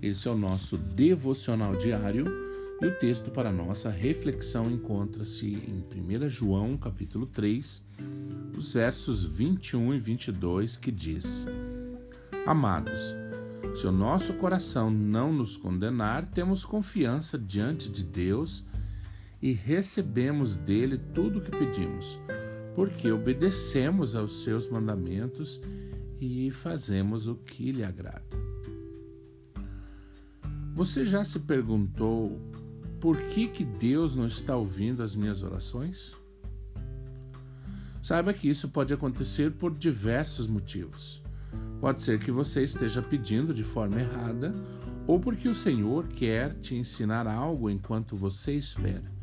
Esse é o nosso devocional diário e o texto para nossa reflexão encontra-se em 1 João, capítulo 3, os versos 21 e 22, que diz: Amados, se o nosso coração não nos condenar, temos confiança diante de Deus e recebemos dele tudo o que pedimos, porque obedecemos aos seus mandamentos e fazemos o que lhe agrada. Você já se perguntou por que, que Deus não está ouvindo as minhas orações? Saiba que isso pode acontecer por diversos motivos. Pode ser que você esteja pedindo de forma errada, ou porque o Senhor quer te ensinar algo enquanto você espera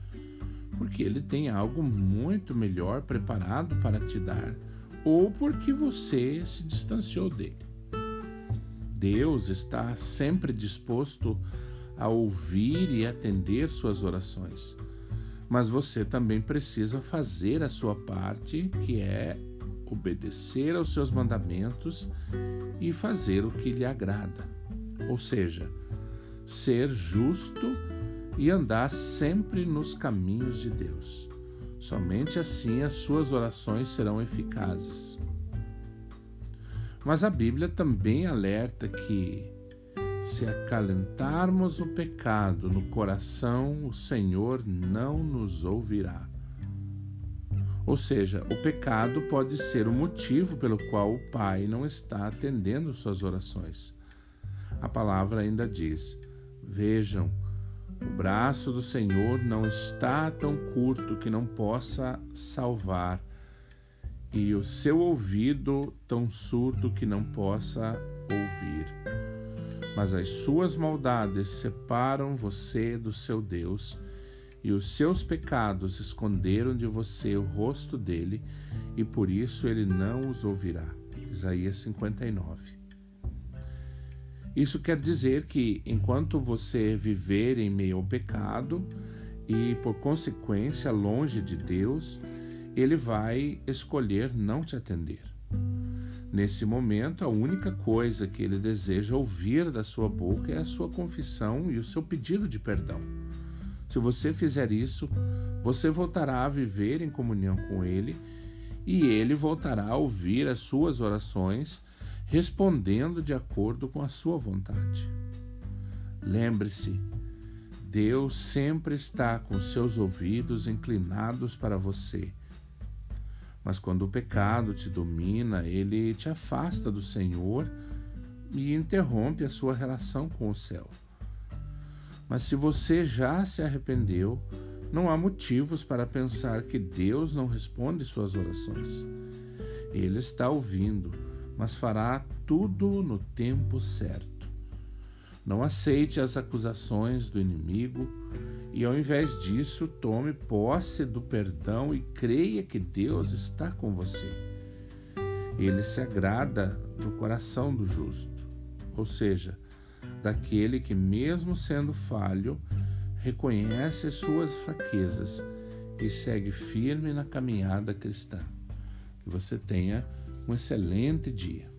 porque ele tem algo muito melhor preparado para te dar, ou porque você se distanciou dele. Deus está sempre disposto a ouvir e atender suas orações, mas você também precisa fazer a sua parte, que é obedecer aos seus mandamentos e fazer o que lhe agrada, ou seja, ser justo e andar sempre nos caminhos de Deus. Somente assim as suas orações serão eficazes. Mas a Bíblia também alerta que, se acalentarmos o pecado no coração, o Senhor não nos ouvirá. Ou seja, o pecado pode ser o motivo pelo qual o Pai não está atendendo suas orações. A palavra ainda diz: Vejam, o braço do Senhor não está tão curto que não possa salvar, e o seu ouvido tão surdo que não possa ouvir. Mas as suas maldades separam você do seu Deus, e os seus pecados esconderam de você o rosto dele, e por isso ele não os ouvirá. Isaías 59. Isso quer dizer que enquanto você viver em meio ao pecado e por consequência longe de Deus, ele vai escolher não te atender. Nesse momento, a única coisa que ele deseja ouvir da sua boca é a sua confissão e o seu pedido de perdão. Se você fizer isso, você voltará a viver em comunhão com ele e ele voltará a ouvir as suas orações respondendo de acordo com a sua vontade. Lembre-se, Deus sempre está com seus ouvidos inclinados para você. Mas quando o pecado te domina, ele te afasta do Senhor e interrompe a sua relação com o céu. Mas se você já se arrependeu, não há motivos para pensar que Deus não responde suas orações. Ele está ouvindo mas fará tudo no tempo certo. Não aceite as acusações do inimigo e, ao invés disso, tome posse do perdão e creia que Deus está com você. Ele se agrada do coração do justo, ou seja, daquele que, mesmo sendo falho, reconhece suas fraquezas e segue firme na caminhada cristã. Que você tenha um excelente dia.